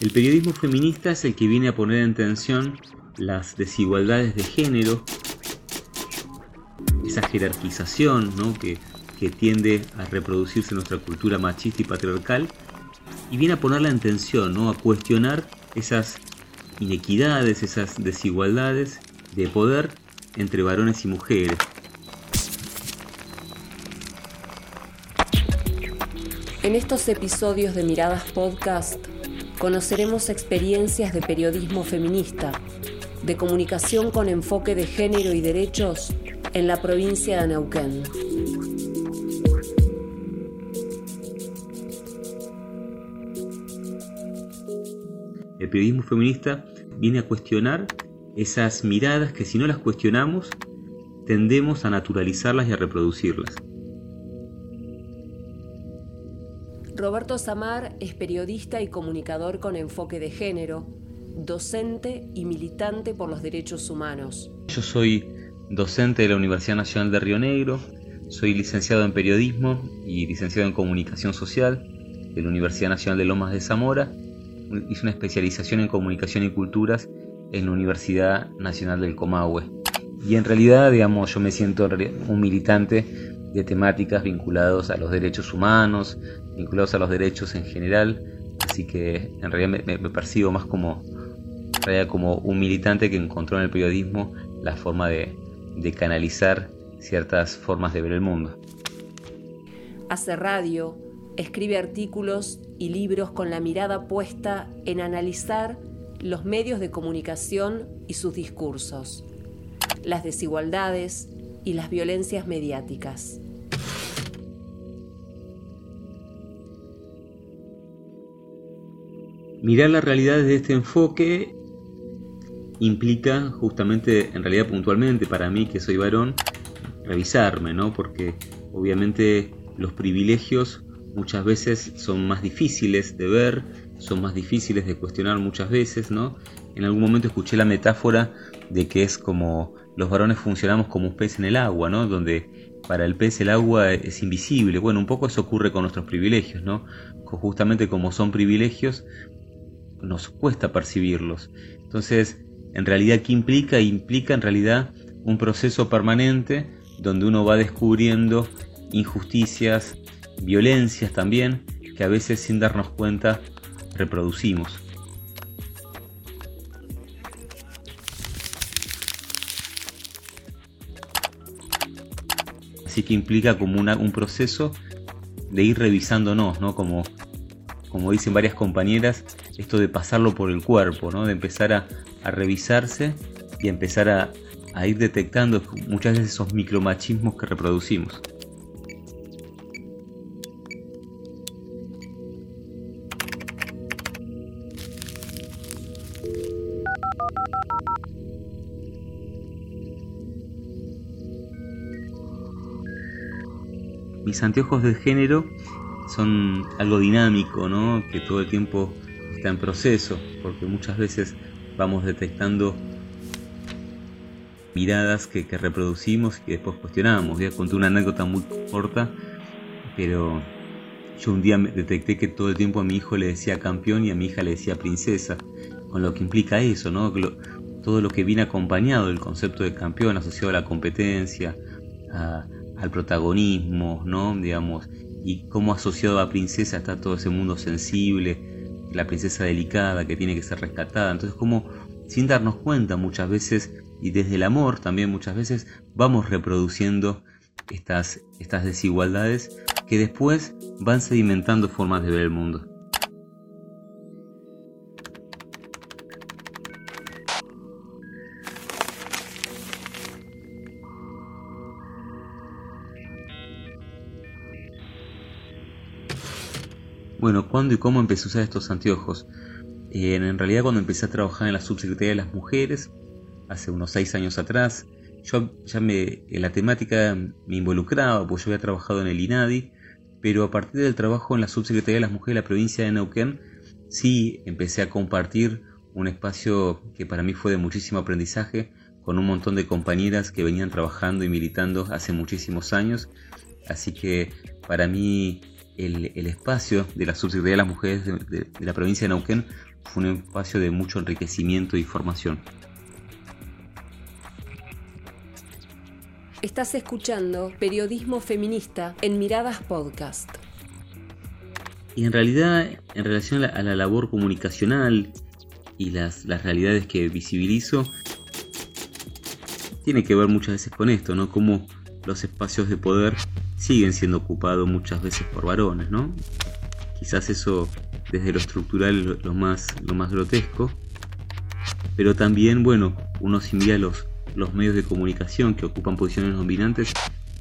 El periodismo feminista es el que viene a poner en tensión las desigualdades de género, esa jerarquización que, que tiende a reproducirse en nuestra cultura machista y patriarcal, y viene a ponerla en tensión, ¿no? a cuestionar esas inequidades, esas desigualdades de poder entre varones y mujeres. En estos episodios de Miradas Podcast conoceremos experiencias de periodismo feminista, de comunicación con enfoque de género y derechos en la provincia de Neuquén. El periodismo feminista viene a cuestionar esas miradas que si no las cuestionamos tendemos a naturalizarlas y a reproducirlas. Roberto Samar es periodista y comunicador con enfoque de género, docente y militante por los derechos humanos. Yo soy docente de la Universidad Nacional de Río Negro, soy licenciado en periodismo y licenciado en comunicación social de la Universidad Nacional de Lomas de Zamora. Hice una especialización en comunicación y culturas en la Universidad Nacional del Comahue. Y en realidad, digamos, yo me siento un militante de temáticas vinculados a los derechos humanos, vinculados a los derechos en general, así que en realidad me, percibo más como, como un militante que encontró en el periodismo la forma de canalizar ciertas formas de ver el mundo. Hace radio, escribe artículos y libros con la mirada puesta en analizar los medios de comunicación y sus discursos, las desigualdades y las violencias mediáticas. Mirar la realidad desde este enfoque implica justamente, en realidad puntualmente para mí que soy varón, revisarme, ¿no? Porque obviamente los privilegios muchas veces son más difíciles de ver, son más difíciles de cuestionar muchas veces, ¿no? En algún momento escuché la metáfora de que es como los varones funcionamos como un pez en el agua, ¿no? Donde para el pez el agua es invisible. Bueno, un poco eso ocurre con nuestros privilegios, ¿no? Justamente como son privilegios, nos cuesta percibirlos. Entonces, en realidad, ¿qué implica? Implica en realidad un proceso permanente donde uno va descubriendo injusticias, violencias también, que a veces sin darnos cuenta reproducimos. Así que implica como un proceso de ir revisándonos, ¿no? Como, como dicen varias compañeras, esto de pasarlo por el cuerpo, ¿no? De empezar a, a revisarse y empezar a, a ir detectando muchas veces esos micromachismos que reproducimos. Mis anteojos de género son algo dinámico, ¿no? que todo el tiempo está en proceso, porque muchas veces vamos detectando miradas que, reproducimos y que después cuestionamos. Voy a una anécdota muy corta, pero yo un día detecté que todo el tiempo a mi hijo le decía campeón y a mi hija le decía princesa, con lo que implica eso, ¿no? todo lo que viene acompañado del concepto de campeón asociado a la competencia, a, al protagonismo, ¿no? Digamos, y cómo asociado a princesa está todo ese mundo sensible, la princesa delicada que tiene que ser rescatada. Entonces, como sin darnos cuenta muchas veces, y desde el amor también muchas veces, vamos reproduciendo estas, estas desigualdades que después van sedimentando formas de ver el mundo. Bueno, ¿cuándo y cómo empecé a usar estos anteojos? En realidad cuando empecé a trabajar en la subsecretaría de las mujeres, hace unos seis años atrás, yo ya me, en la temática me involucraba, pues yo había trabajado en el INADI, pero a partir del trabajo en la subsecretaría de las mujeres de la provincia de Neuquén, sí empecé a compartir un espacio que para mí fue de muchísimo aprendizaje con un montón de compañeras que venían trabajando y militando hace muchísimos años. Así que para mí el, espacio de la Subsecretaría de las Mujeres de, la provincia de Neuquén fue un espacio de mucho enriquecimiento y formación. Estás escuchando Periodismo Feminista en Miradas Podcast. Y en realidad, en relación a la, labor comunicacional y las, las, realidades que visibilizo, tiene que ver muchas veces con esto, ¿no? Cómo los espacios de poder siguen siendo ocupados muchas veces por varones, ¿no? Quizás eso desde lo estructural lo más, lo más grotesco, pero también, bueno, uno si los, los medios de comunicación que ocupan posiciones dominantes,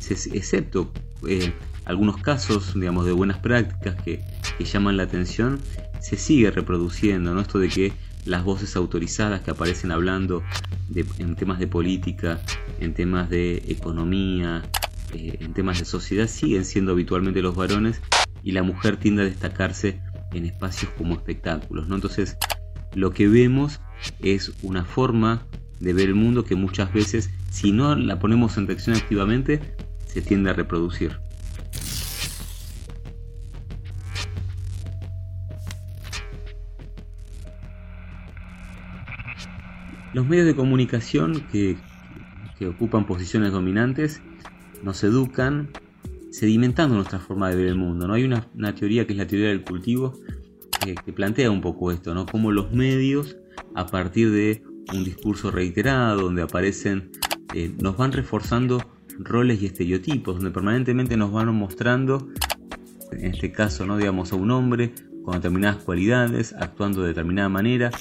excepto eh, algunos casos, digamos, de buenas prácticas que, llaman la atención, se sigue reproduciendo, ¿no? Esto de que las voces autorizadas que aparecen hablando en temas de política, en temas de economía, eh, en temas de sociedad, siguen siendo habitualmente los varones y la mujer tiende a destacarse en espacios como espectáculos, ¿no? Entonces, lo que vemos es una forma de ver el mundo que muchas veces, si no la ponemos en acción activamente, se tiende a reproducir. Los medios de comunicación que, ocupan posiciones dominantes nos educan sedimentando nuestra forma de ver el mundo. ¿no? Hay una, teoría que es la teoría del cultivo que, plantea un poco esto, ¿no? Cómo los medios, a partir de un discurso reiterado donde aparecen, eh, nos van reforzando roles y estereotipos, donde permanentemente nos van mostrando, en este caso, ¿no? digamos, a un hombre con determinadas cualidades, actuando de determinada manera,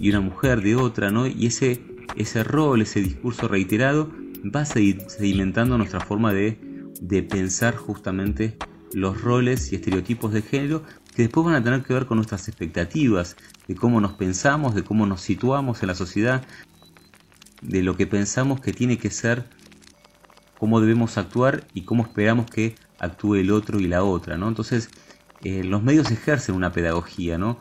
y una mujer de otra, ¿no? Y ese, ese rol, ese discurso reiterado, va sedimentando nuestra forma de, de pensar justamente los roles y estereotipos de género que después van a tener que ver con nuestras expectativas, de cómo nos pensamos, de cómo nos situamos en la sociedad, de lo que pensamos que tiene que ser, cómo debemos actuar y cómo esperamos que actúe el otro y la otra, ¿no? Entonces, eh, los medios ejercen una pedagogía, ¿no?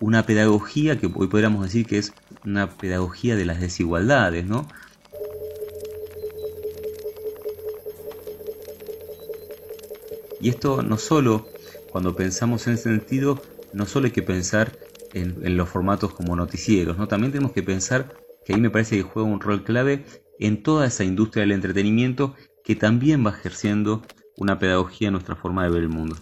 Una pedagogía que hoy podríamos decir que es una pedagogía de las desigualdades, ¿no? Y esto no solo cuando pensamos en sentido, no solo hay que pensar en, los formatos como noticieros, ¿no? también tenemos que pensar que ahí me parece que juega un rol clave en toda esa industria del entretenimiento que también va ejerciendo una pedagogía en nuestra forma de ver el mundo.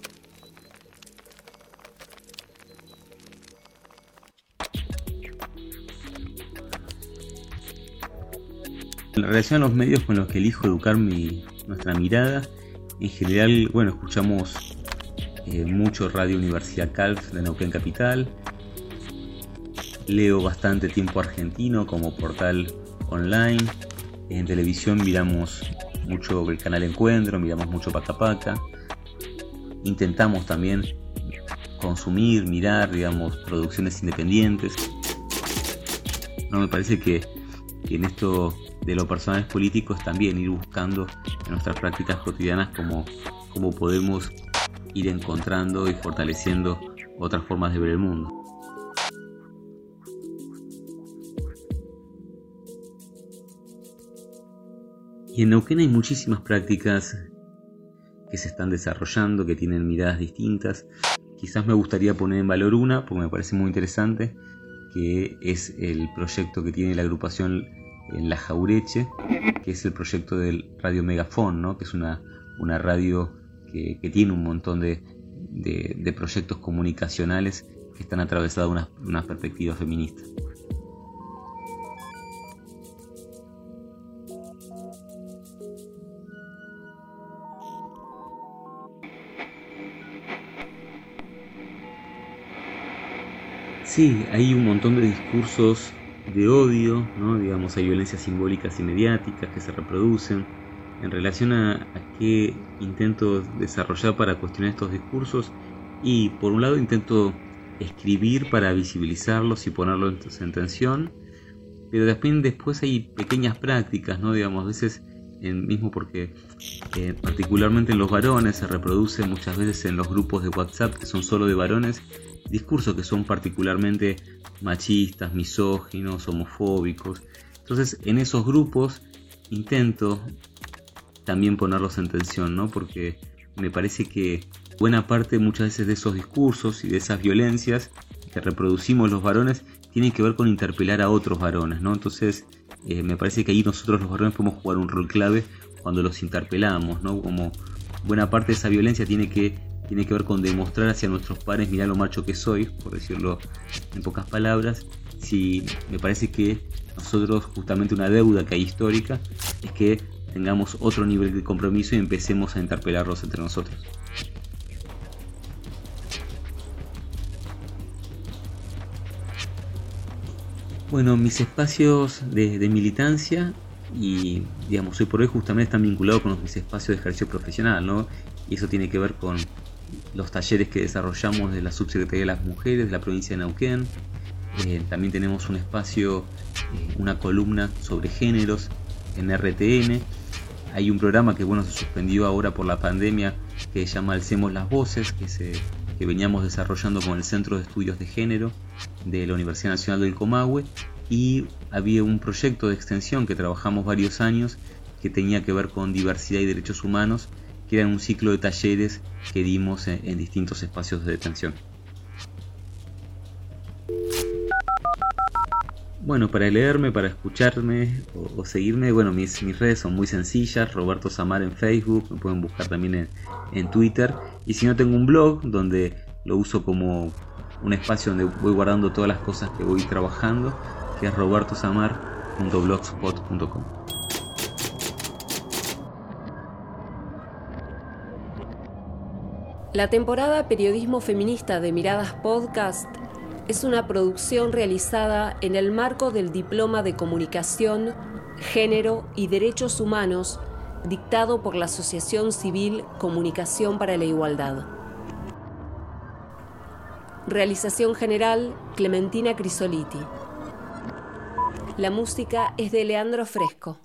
En relación a los medios con los que elijo educar mi, nuestra mirada, en general, bueno, escuchamos eh, mucho Radio Universidad Calf de Neuquén Capital. Leo bastante tiempo argentino como portal online. En televisión miramos mucho el canal Encuentro, miramos mucho Paca Paca. Intentamos también consumir, mirar, digamos, producciones independientes. No me parece que, en esto de los personajes políticos también ir buscando en nuestras prácticas cotidianas como cómo podemos ir encontrando y fortaleciendo otras formas de ver el mundo. Y en Neuquén hay muchísimas prácticas que se están desarrollando, que tienen miradas distintas. Quizás me gustaría poner en valor una, porque me parece muy interesante, que es el proyecto que tiene la agrupación en La Jaureche, que es el proyecto del Radio Megafón, ¿no? que es una, una radio que, tiene un montón de, proyectos comunicacionales que están atravesados una, una perspectiva feminista. Sí, hay un montón de discursos de odio, ¿no? digamos, hay violencias simbólicas y mediáticas que se reproducen, en relación a, qué intento desarrollar para cuestionar estos discursos y por un lado intento escribir para visibilizarlos y ponerlos en tensión, pero después, después hay pequeñas prácticas, ¿no? Digamos, a veces mismo porque eh, particularmente en los varones se reproduce muchas veces en los grupos de WhatsApp que son solo de varones discursos que son particularmente machistas, misóginos, homofóbicos. Entonces en esos grupos intento también ponerlos en tensión, ¿no? Porque me parece que buena parte muchas veces de esos discursos y de esas violencias que reproducimos los varones tienen que ver con interpelar a otros varones, ¿no? Entonces, eh, me parece que ahí nosotros los varones podemos jugar un rol clave cuando los interpelamos, ¿no? Como buena parte de esa violencia tiene que, tiene que ver con demostrar hacia nuestros padres, mira lo macho que soy, por decirlo en pocas palabras. Si me parece que nosotros, justamente una deuda que hay histórica, es que tengamos otro nivel de compromiso y empecemos a interpelarlos entre nosotros. Bueno, mis espacios de, militancia y digamos hoy por hoy justamente están vinculados con mis espacios de ejercicio profesional, ¿no? Y eso tiene que ver con los talleres que desarrollamos de la Subsecretaría de las Mujeres de la provincia de Neuquén. Eh, también tenemos un espacio, eh, una columna sobre géneros en RTN. Hay un programa que bueno se suspendió ahora por la pandemia que se llama Alcemos las Voces, que se que veníamos desarrollando con el Centro de Estudios de Género de la Universidad Nacional del Comahue y había un proyecto de extensión que trabajamos varios años que tenía que ver con diversidad y derechos humanos, que era un ciclo de talleres que dimos en, distintos espacios de detención. Bueno, para leerme, para escucharme o, seguirme, bueno, mis, mis, redes son muy sencillas, Roberto Samar en Facebook, me pueden buscar también en, en Twitter. Y si no, tengo un blog donde lo uso como un espacio donde voy guardando todas las cosas que voy trabajando, que es robertosamar.blogspot.com. La temporada Periodismo Feminista de Miradas Podcast es una producción realizada en el marco del Diploma de Comunicación, Género y Derechos Humanos dictado por la Asociación Civil Comunicación para la Igualdad. Realización general, Clementina Crisoliti. La música es de Leandro Fresco.